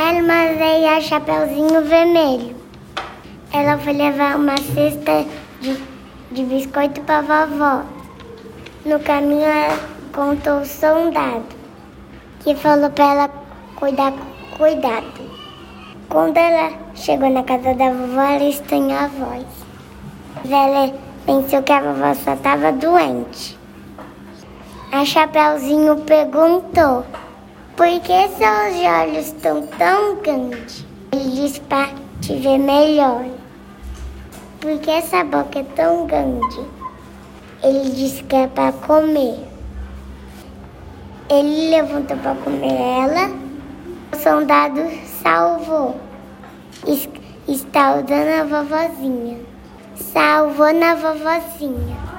Ela veio a Chapeuzinho Vermelho. Ela foi levar uma cesta de, de biscoito para vovó. No caminho, ela contou o soldado, que falou para ela cuidar com cuidado. Quando ela chegou na casa da vovó, ela estranhou a voz. Ela pensou que a vovó só estava doente. A Chapeuzinho perguntou: Por que seus olhos estão tão grandes? Ele disse para te ver melhor. Por que essa boca é tão grande? Ele disse que é para comer. Ele levantou para comer ela. O soldado salvou. Está usando a vovozinha. Salvou na vovozinha.